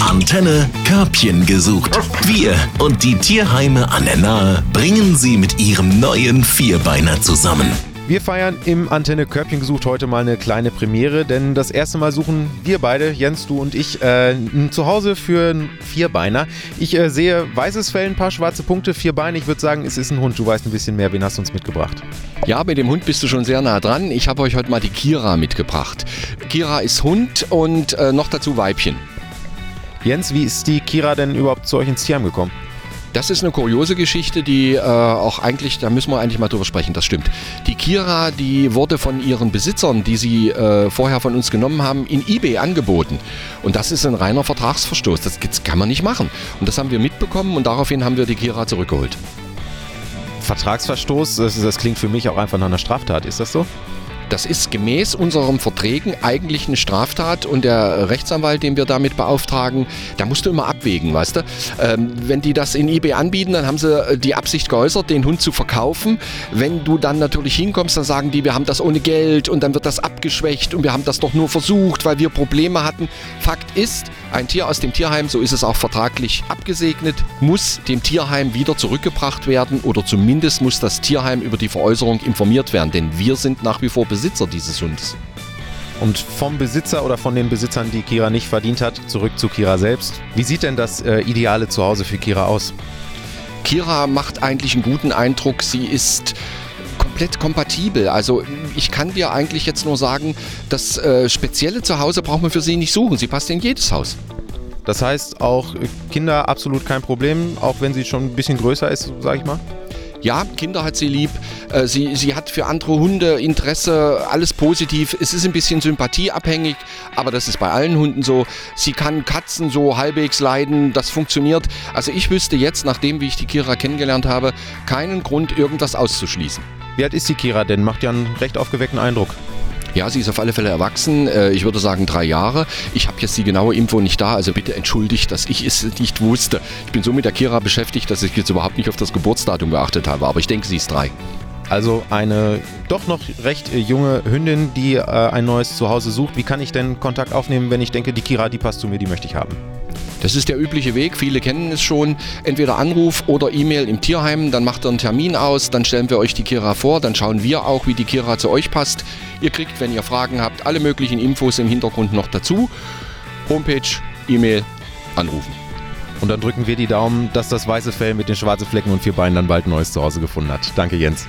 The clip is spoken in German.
Antenne Körbchen gesucht. Wir und die Tierheime an der Nahe bringen sie mit ihrem neuen Vierbeiner zusammen. Wir feiern im Antenne Körbchen gesucht heute mal eine kleine Premiere, denn das erste Mal suchen wir beide, Jens, du und ich, äh, ein Zuhause für einen Vierbeiner. Ich äh, sehe weißes Fell, ein paar schwarze Punkte, vier Beine. Ich würde sagen, es ist ein Hund. Du weißt ein bisschen mehr. Wen hast du uns mitgebracht? Ja, mit dem Hund bist du schon sehr nah dran. Ich habe euch heute mal die Kira mitgebracht. Kira ist Hund und äh, noch dazu Weibchen. Jens, wie ist die Kira denn überhaupt zu euch ins Tierheim gekommen? Das ist eine kuriose Geschichte, die äh, auch eigentlich, da müssen wir eigentlich mal drüber sprechen, das stimmt. Die Kira, die wurde von ihren Besitzern, die sie äh, vorher von uns genommen haben, in eBay angeboten. Und das ist ein reiner Vertragsverstoß, das kann man nicht machen. Und das haben wir mitbekommen und daraufhin haben wir die Kira zurückgeholt. Vertragsverstoß, das, das klingt für mich auch einfach nach einer Straftat, ist das so? Das ist gemäß unseren Verträgen eigentlich eine Straftat und der Rechtsanwalt, den wir damit beauftragen, da musst du immer abwägen, weißt du. Ähm, wenn die das in eBay anbieten, dann haben sie äh, die Absicht geäußert, den Hund zu verkaufen. Wenn du dann natürlich hinkommst, dann sagen die, wir haben das ohne Geld und dann wird das abgeschwächt und wir haben das doch nur versucht, weil wir Probleme hatten. Fakt ist, ein Tier aus dem Tierheim, so ist es auch vertraglich abgesegnet, muss dem Tierheim wieder zurückgebracht werden oder zumindest muss das Tierheim über die Veräußerung informiert werden, denn wir sind nach wie vor Besitzer dieses Hundes. Und vom Besitzer oder von den Besitzern, die Kira nicht verdient hat, zurück zu Kira selbst. Wie sieht denn das äh, ideale Zuhause für Kira aus? Kira macht eigentlich einen guten Eindruck. Sie ist komplett kompatibel. Also ich kann dir eigentlich jetzt nur sagen, das äh, spezielle Zuhause braucht man für sie nicht suchen. Sie passt in jedes Haus. Das heißt, auch Kinder absolut kein Problem, auch wenn sie schon ein bisschen größer ist, sag ich mal? Ja, Kinder hat sie lieb. Äh, sie, sie hat für andere Hunde Interesse, alles positiv. Es ist ein bisschen sympathieabhängig, aber das ist bei allen Hunden so. Sie kann Katzen so halbwegs leiden, das funktioniert. Also ich wüsste jetzt, nachdem wie ich die Kira kennengelernt habe, keinen Grund, irgendwas auszuschließen. Wie alt ist die Kira denn? Macht ja einen recht aufgeweckten Eindruck. Ja, sie ist auf alle Fälle erwachsen. Äh, ich würde sagen drei Jahre. Ich habe jetzt die genaue Info nicht da, also bitte entschuldigt, dass ich es nicht wusste. Ich bin so mit der Kira beschäftigt, dass ich jetzt überhaupt nicht auf das Geburtsdatum geachtet habe, aber ich denke, sie ist drei. Also eine doch noch recht junge Hündin, die äh, ein neues Zuhause sucht. Wie kann ich denn Kontakt aufnehmen, wenn ich denke, die Kira, die passt zu mir, die möchte ich haben? Das ist der übliche Weg, viele kennen es schon. Entweder Anruf oder E-Mail im Tierheim, dann macht ihr einen Termin aus, dann stellen wir euch die Kira vor, dann schauen wir auch, wie die Kira zu euch passt. Ihr kriegt, wenn ihr Fragen habt, alle möglichen Infos im Hintergrund noch dazu. Homepage, E-Mail, anrufen. Und dann drücken wir die Daumen, dass das weiße Fell mit den schwarzen Flecken und vier Beinen dann bald neues Zuhause gefunden hat. Danke, Jens.